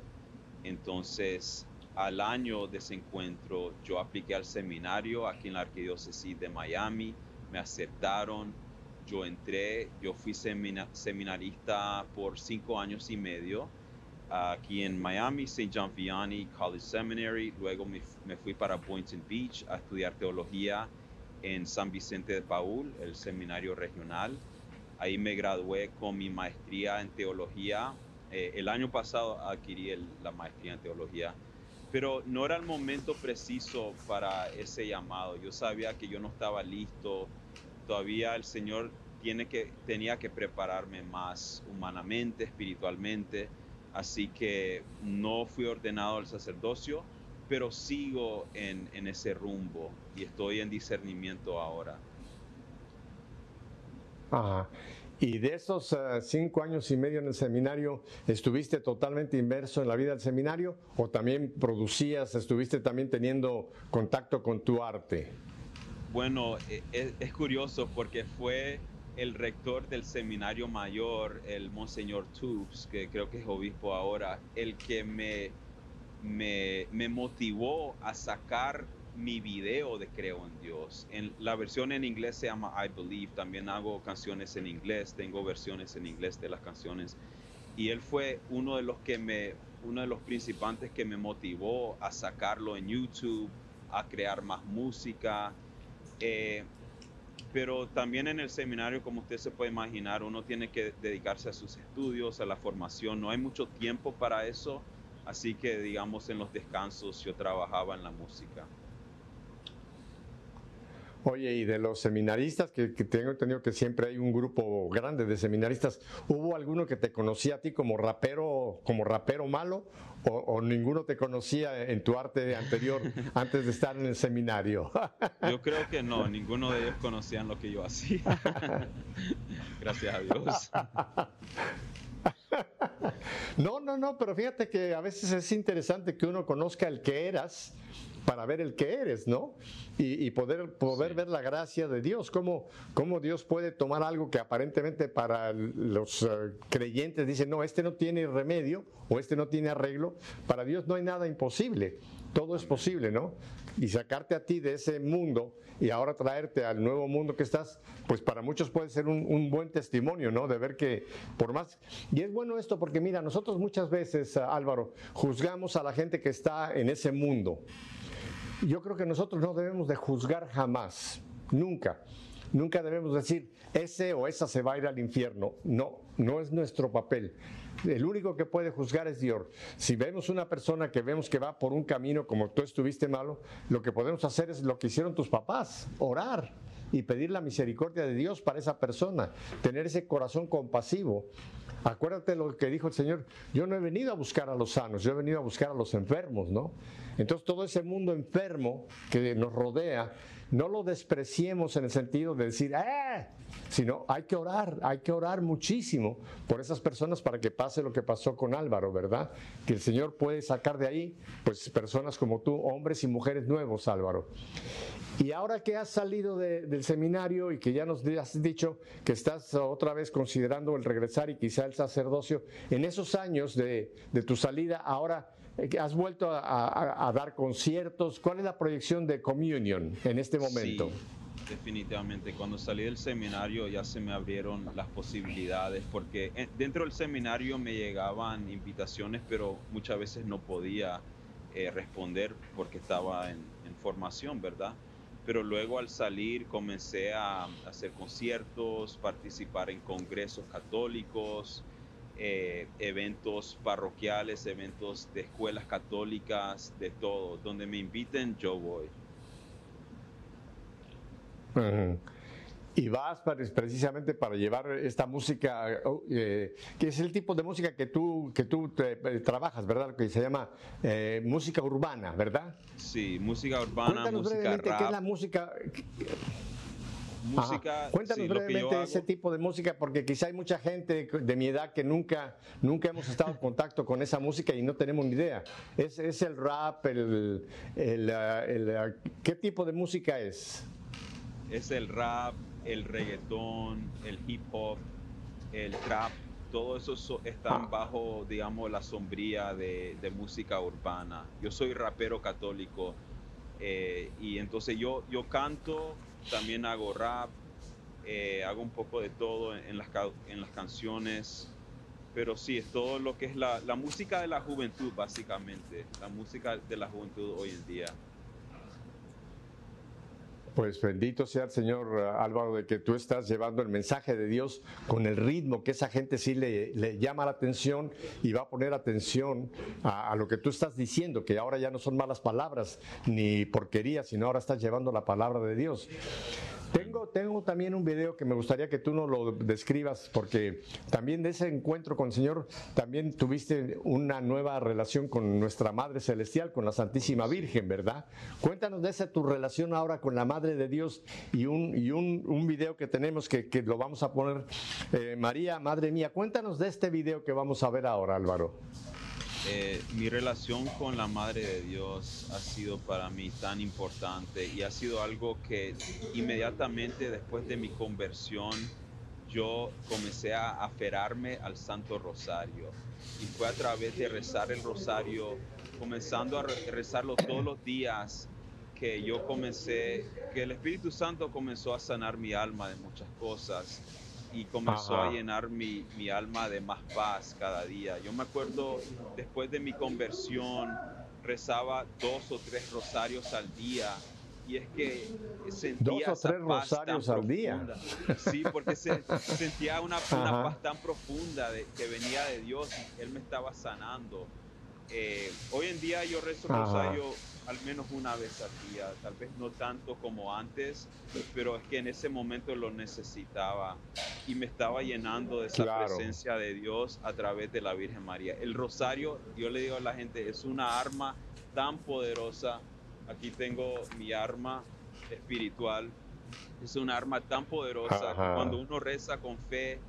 Entonces, al año de ese encuentro, yo apliqué al seminario aquí en la Arquidiócesis de Miami, me aceptaron, yo entré, yo fui seminarista por cinco años y medio aquí en Miami, St. John Vianney College Seminary. Luego me, fui para Boynton Beach a estudiar teología en San Vicente de Paul, el seminario regional. Ahí me gradué con mi maestría en teología. Eh, el año pasado adquirí la maestría en teología, pero no era el momento preciso para ese llamado. Yo sabía que yo no estaba listo. Todavía el Señor tiene que, tenía que prepararme más humanamente, espiritualmente Así que no fui ordenado al sacerdocio, pero sigo en, ese rumbo y estoy en discernimiento ahora. Ajá. Y de esos eh, cinco años y medio en el seminario, ¿estuviste totalmente inmerso en la vida del seminario o también producías, estuviste también teniendo contacto con tu arte? Bueno, es, es curioso porque fue el rector del seminario mayor, el Monseñor Tubes, que creo que es obispo ahora, el que me, me, motivó a sacar mi video de Creo en Dios. En, la versión en inglés se llama I Believe, también hago canciones en inglés, tengo versiones en inglés de las canciones. Y él fue uno de los que me, uno de los principantes que me motivó a sacarlo en YouTube, a crear más música. Eh, pero también en el seminario, como usted se puede imaginar, uno tiene que dedicarse a sus estudios, a la formación, no hay mucho tiempo para eso, así que digamos en los descansos yo trabajaba en la música. Oye, y de los seminaristas, que, tengo entendido que siempre hay un grupo grande de seminaristas, ¿hubo alguno que te conocía a ti como rapero, como rapero malo? O, ninguno te conocía en tu arte anterior antes de estar en el seminario? Yo creo que no, ninguno de ellos conocían lo que yo hacía. Gracias a Dios. No, no, no, pero fíjate que a veces es interesante que uno conozca el que eras para ver el que eres, ¿no? Y, poder, poder ver la gracia de Dios, cómo, cómo, Dios puede tomar algo que aparentemente para los eh, creyentes dicen, no, este no tiene remedio o este no tiene arreglo, para Dios no hay nada imposible, todo es posible, ¿no? Y sacarte a ti de ese mundo y ahora traerte al nuevo mundo que estás, pues para muchos puede ser un, buen testimonio, ¿no? De ver que por más... Y es bueno esto porque mira, nosotros muchas veces, Álvaro, juzgamos a la gente que está en ese mundo. Yo creo que nosotros no debemos de juzgar jamás, nunca. Nunca debemos decir, ese o esa se va a ir al infierno. No, no es nuestro papel. El único que puede juzgar es Dios. Si vemos una persona que vemos que va por un camino como tú estuviste malo, lo que podemos hacer es lo que hicieron tus papás, orar y pedir la misericordia de Dios para esa persona, tener ese corazón compasivo. Acuérdate lo que dijo el Señor, yo no he venido a buscar a los sanos, yo he venido a buscar a los enfermos, ¿no? Entonces todo ese mundo enfermo que nos rodea, no lo despreciemos en el sentido de decir, ¡eh! Sino hay que orar, hay que orar muchísimo por esas personas para que pase lo que pasó con Álvaro, ¿verdad? Que el Señor puede sacar de ahí, pues, personas como tú, hombres y mujeres nuevos, Álvaro. Y ahora que has salido del seminario y que ya nos has dicho que estás otra vez considerando el regresar y quizá el sacerdocio, en esos años de, tu salida, ahora has vuelto a, dar conciertos, ¿cuál es la proyección de Communion en este momento? Sí, definitivamente, cuando salí del seminario ya se me abrieron las posibilidades, porque eh, dentro del seminario me llegaban invitaciones, pero muchas veces no podía eh, responder porque estaba en formación, ¿verdad? pero luego al salir comencé a hacer conciertos, participar en congresos católicos, eh, eventos parroquiales, eventos de escuelas católicas, de todo. Donde me inviten, yo voy. Y vas precisamente para llevar esta música, eh, que es el tipo de música que tú, que tú eh, trabajas, ¿verdad? Que se llama música urbana, ¿verdad? Sí, música urbana, música rap. ¿Qué es la música? Música. Cuéntanos brevemente ese tipo de música, porque quizá hay mucha gente de mi edad que nunca, nunca hemos estado en contacto con esa música y no tenemos ni idea. ¿Es, es el rap, el, el, el, qué tipo de música es? Es el rap, el reggaetón, el hip hop, el trap. Todo eso están ah. bajo, digamos, la sombría de, de, música urbana. Yo soy rapero católico eh, y entonces yo, yo canto también hago rap, eh, hago un poco de todo en las, en las canciones, pero sí, es todo lo que es la, la música de la juventud, básicamente, la música de la juventud hoy en día. Pues bendito sea el Señor eh, Álvaro de que tú estás llevando el mensaje de Dios con el ritmo que esa gente sí le, llama la atención y va a poner atención a, a, lo que tú estás diciendo, que ahora ya no son malas palabras ni porquerías, sino ahora estás llevando la palabra de Dios. Tengo, tengo también un video que me gustaría que tú nos lo describas, porque también de ese encuentro con el Señor, también tuviste una nueva relación con nuestra Madre Celestial, con la Santísima Virgen, ¿verdad? Cuéntanos de esa tu relación ahora con la Madre de Dios y un, y un, un video que tenemos que, que, lo vamos a poner. Eh, María, Madre mía, cuéntanos de este video que vamos a ver ahora, Álvaro. Eh, mi relación con la Madre de Dios ha sido para mí tan importante y ha sido algo que inmediatamente después de mi conversión yo comencé a aferrarme al Santo Rosario y fue a través de rezar el Rosario, comenzando a rezarlo todos los días, que yo comencé, que el Espíritu Santo comenzó a sanar mi alma de muchas cosas y comenzó Ajá. a llenar mi, mi, alma de más paz cada día. Yo me acuerdo después de mi conversión rezaba dos o tres rosarios al día y es que sentía dos o tres rosarios al día. Sí, porque se, sentía una, una paz tan profunda de, que venía de Dios y Él me estaba sanando. Eh, hoy en día yo rezo rosario al menos una vez al día, tal vez no tanto como antes, pero es que en ese momento lo necesitaba y me estaba llenando de esa claro. presencia de Dios a través de la Virgen María. El rosario, yo le digo a la gente, es una arma tan poderosa. Aquí tengo mi arma espiritual. Es una arma tan poderosa que cuando uno reza con fe,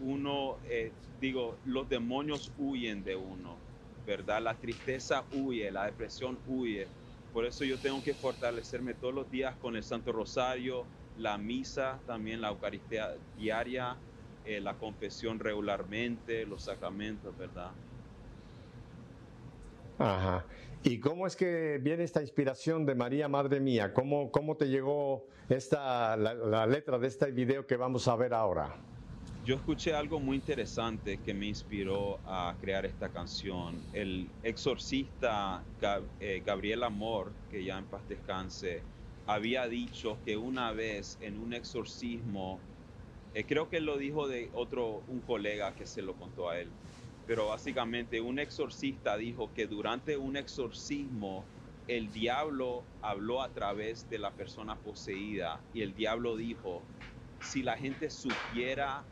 uno, eh, digo, los demonios huyen de uno ¿verdad? La tristeza huye, la depresión huye. Por eso yo tengo que fortalecerme todos los días con el Santo Rosario, la misa, también la Eucaristía diaria, eh, la confesión regularmente, los sacramentos, ¿verdad? Ajá. ¿Y cómo es que viene esta inspiración de María, Madre Mía? ¿Cómo, cómo te llegó esta, la, la letra de este video que vamos a ver ahora? Yo escuché algo muy interesante que me inspiró a crear esta canción. El exorcista eh, Gabriel Amor, que ya en paz descanse, había dicho que una vez en un exorcismo, eh, creo que lo dijo de otro, un colega que se lo contó a él, pero básicamente un exorcista dijo que durante un exorcismo el diablo habló a través de la persona poseída y el diablo dijo, si la gente supiera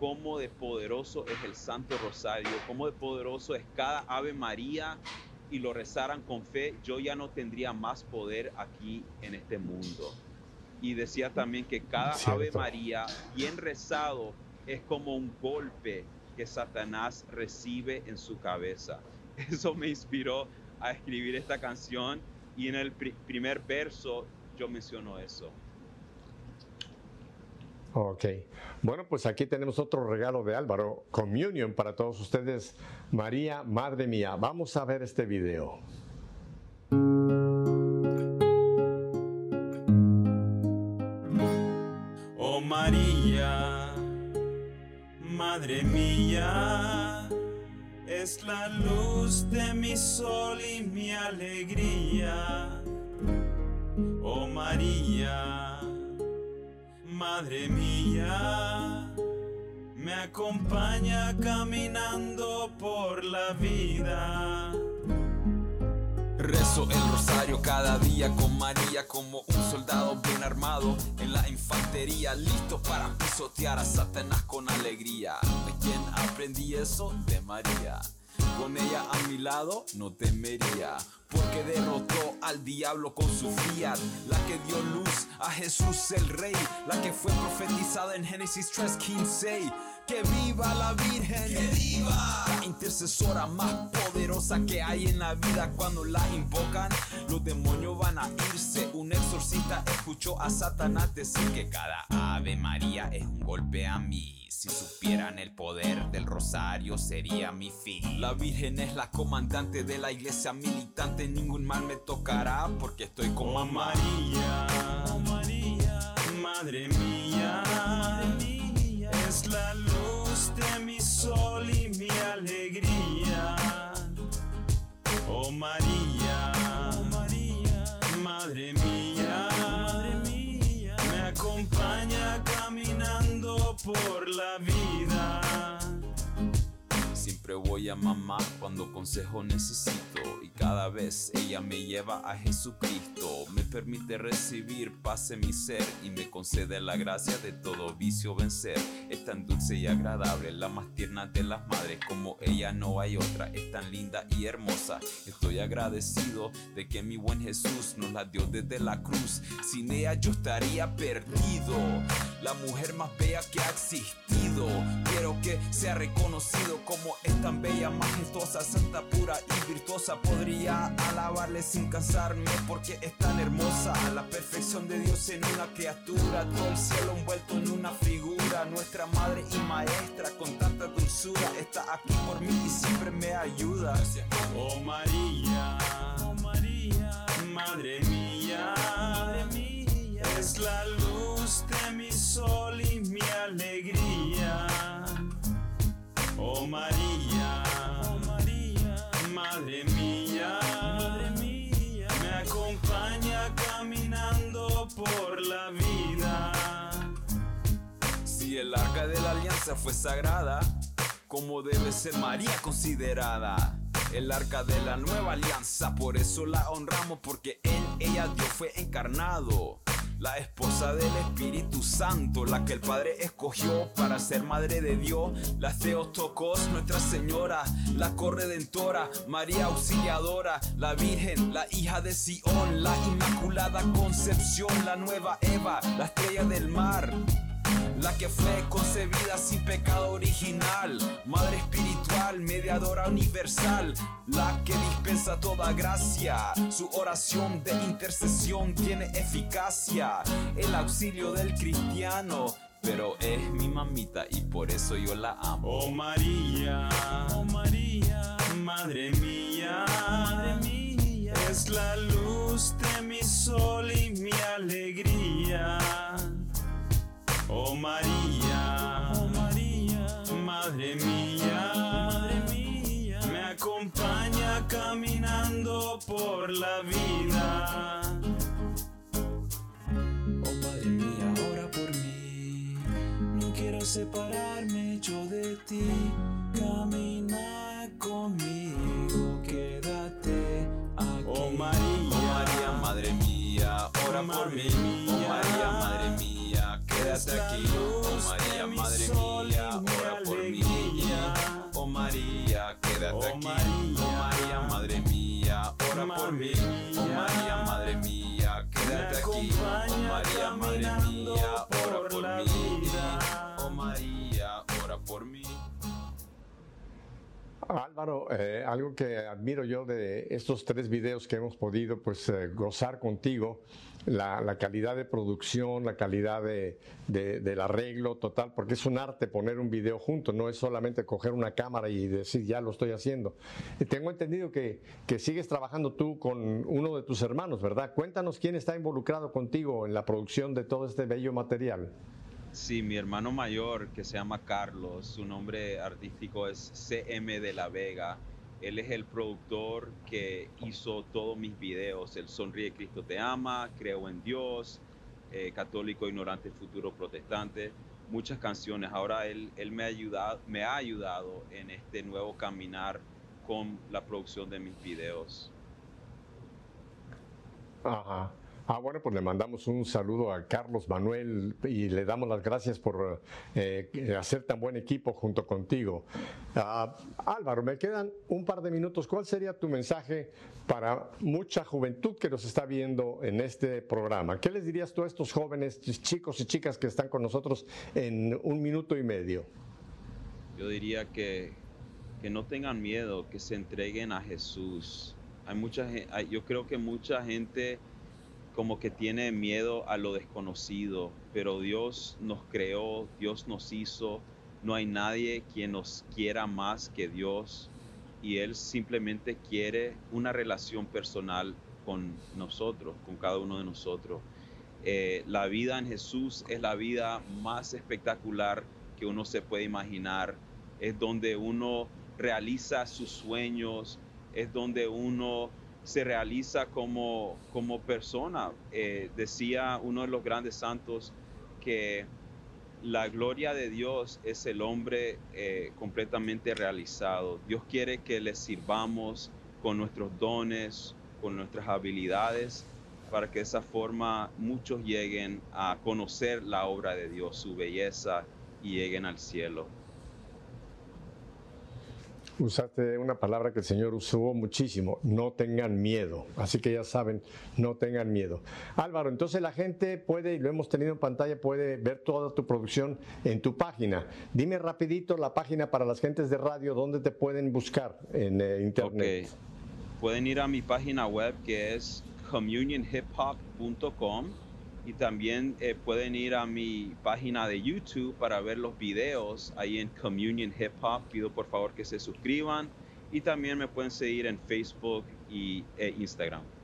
cómo de poderoso es el Santo Rosario, cómo de poderoso es cada Ave María y lo rezaran con fe, yo ya no tendría más poder aquí en este mundo. Y decía también que cada Cierto. Ave María bien rezado es como un golpe que Satanás recibe en su cabeza. Eso me inspiró a escribir esta canción y en el pr primer verso yo menciono eso. Ok. Bueno, pues aquí tenemos otro regalo de Álvaro, Communion para todos ustedes. María, Madre mía, vamos a ver este video. Oh María, Madre mía, es la luz de mi sol y mi alegría. Oh María Madre mía, me acompaña caminando por la vida. Rezo el rosario cada día con María como un soldado bien armado en la infantería, listo para pisotear a Satanás con alegría. ¿De quién aprendí eso? De María. Con ella a mi lado no temería, porque derrotó al diablo con su fiat, la que dio luz a Jesús el Rey, la que fue profetizada en Génesis 3:15. Que viva la Virgen, que viva la intercesora más poderosa que hay en la vida. Cuando la invocan, los demonios van a irse. Un exorcista escuchó a Satanás decir que cada Ave María es un golpe a mí. Si supieran el poder del rosario sería mi fin. La Virgen es la comandante de la iglesia militante. Ningún mal me tocará porque estoy con oh María, oh María, madre mía, madre mía, es la madre mía, madre mía, me acompaña caminando por la vida. Voy a mamá cuando consejo necesito y cada vez ella me lleva a Jesucristo. Me permite recibir paz en mi ser y me concede la gracia de todo vicio vencer. Es tan dulce y agradable, la más tierna de las madres. Como ella no hay otra, es tan linda y hermosa. Estoy agradecido de que mi buen Jesús nos la dio desde la cruz. Sin ella yo estaría perdido. La mujer más bella que ha existido. Quiero que sea reconocido como es tan bella, majestuosa, santa, pura y virtuosa. Podría alabarle sin cansarme porque es tan hermosa. La perfección de Dios en una criatura, todo el cielo envuelto en una figura. Nuestra madre y maestra con tanta dulzura está aquí por mí y siempre me ayuda. Oh María, oh María, madre mía, es la luz de mi sol y mi alegría. Oh María, madre mía, madre mía, me acompaña caminando por la vida. Si el arca de la alianza fue sagrada, como debe ser María considerada. El arca de la nueva alianza, por eso la honramos, porque en ella Dios fue encarnado. La esposa del Espíritu Santo, la que el Padre escogió para ser madre de Dios. La Theotokos, Nuestra Señora, la corredentora, María Auxiliadora, la Virgen, la hija de Sión, la Inmaculada Concepción, la nueva Eva, la estrella del mar. La que fue concebida sin pecado original, Madre espiritual, mediadora universal, la que dispensa toda gracia. Su oración de intercesión tiene eficacia, el auxilio del cristiano. Pero es mi mamita y por eso yo la amo. Oh María, oh María, madre mía, madre mía, es la luz de mi sol y mi alegría. Oh María, oh María, madre mía, madre mía, me acompaña caminando por la vida. Oh madre mía, ora por mí. No quiero separarme yo de ti. Camina conmigo, quédate aquí. Oh María, oh María, madre mía, ora por mí. Oh María, madre mía, quédate aquí. Oh María, madre mía, ora por mí. Oh María, quédate aquí. Oh María, madre mía, ora por mí. Oh María, madre mía, quédate aquí. Oh María, madre mía, ora por mí. Oh María, ora por mí. Álvaro, eh, algo que admiro yo de estos tres videos que hemos podido pues eh, gozar contigo, la, calidad de producción, la calidad de, de, del arreglo total, porque es un arte poner un video junto, no es solamente coger una cámara y decir ya lo estoy haciendo. Y tengo entendido que, que sigues trabajando tú con uno de tus hermanos, ¿verdad? Cuéntanos quién está involucrado contigo en la producción de todo este bello material. Sí, mi hermano mayor, que se llama Carlos, su nombre artístico es CM de la Vega. Él es el productor que hizo todos mis videos. El Sonríe Cristo Te Ama, Creo en Dios, eh, Católico Ignorante Futuro Protestante. muchas canciones. Ahora él, él me, ha ayudado, me ha ayudado en este nuevo caminar con la producción de mis videos. Ajá. Ah, bueno, pues le mandamos un saludo a Carlos Manuel y le damos las gracias por eh, hacer tan buen equipo junto contigo. Ah, Álvaro, me quedan un par de minutos. ¿Cuál sería tu mensaje para mucha juventud que nos está viendo en este programa? ¿Qué les dirías tú a estos jóvenes, chicos y chicas que están con nosotros en un minuto y medio? Yo diría que, que no tengan miedo, que se entreguen a Jesús. Hay mucha, yo creo que mucha gente como que tiene miedo a lo desconocido, pero Dios nos creó, Dios nos hizo, no hay nadie quien nos quiera más que Dios y Él simplemente quiere una relación personal con nosotros, con cada uno de nosotros. Eh, la vida en Jesús es la vida más espectacular que uno se puede imaginar, es donde uno realiza sus sueños, es donde uno se realiza como, como persona. Eh, decía uno de los grandes santos que la gloria de Dios es el hombre eh, completamente realizado. Dios quiere que le sirvamos con nuestros dones, con nuestras habilidades, para que de esa forma muchos lleguen a conocer la obra de Dios, su belleza y lleguen al cielo usaste una palabra que el Señor usó muchísimo, no tengan miedo. Así que ya saben, no tengan miedo. Álvaro, entonces la gente puede, y lo hemos tenido en pantalla, puede ver toda tu producción en tu página. Dime rapidito la página para las gentes de radio, ¿dónde te pueden buscar en eh, internet? Pueden ir a mi página web que es communionhiphop.com y también eh, pueden ir a mi página de YouTube para ver los videos ahí en Communion Hip Hop. Pido por favor que se suscriban y también me pueden seguir en Facebook y e Instagram.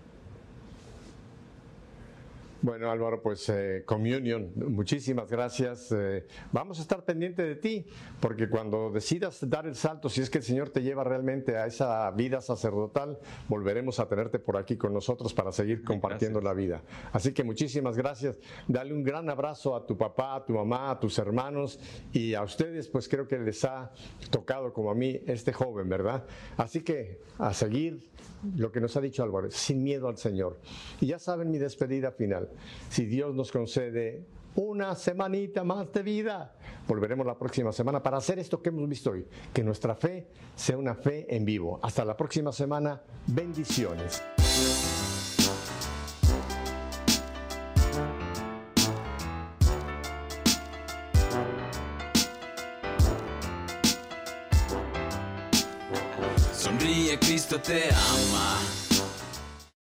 Bueno, Álvaro, pues eh, Communion, muchísimas gracias. Eh, vamos a estar pendiente de ti, porque cuando decidas dar el salto, si es que el Señor te lleva realmente a esa vida sacerdotal, volveremos a tenerte por aquí con nosotros para seguir compartiendo la vida. Así que muchísimas gracias. Dale un gran abrazo a tu papá, a tu mamá, a tus hermanos y a ustedes, pues creo que les ha tocado como a mí este joven, ¿verdad? Así que a seguir lo que nos ha dicho Álvaro, sin miedo al Señor. Y ya saben mi despedida final. Si Dios nos concede una semanita más de vida, volveremos la próxima semana para hacer esto que hemos visto hoy, que nuestra fe sea una fe en vivo. Hasta la próxima semana, bendiciones. Sonríe, Cristo te ama.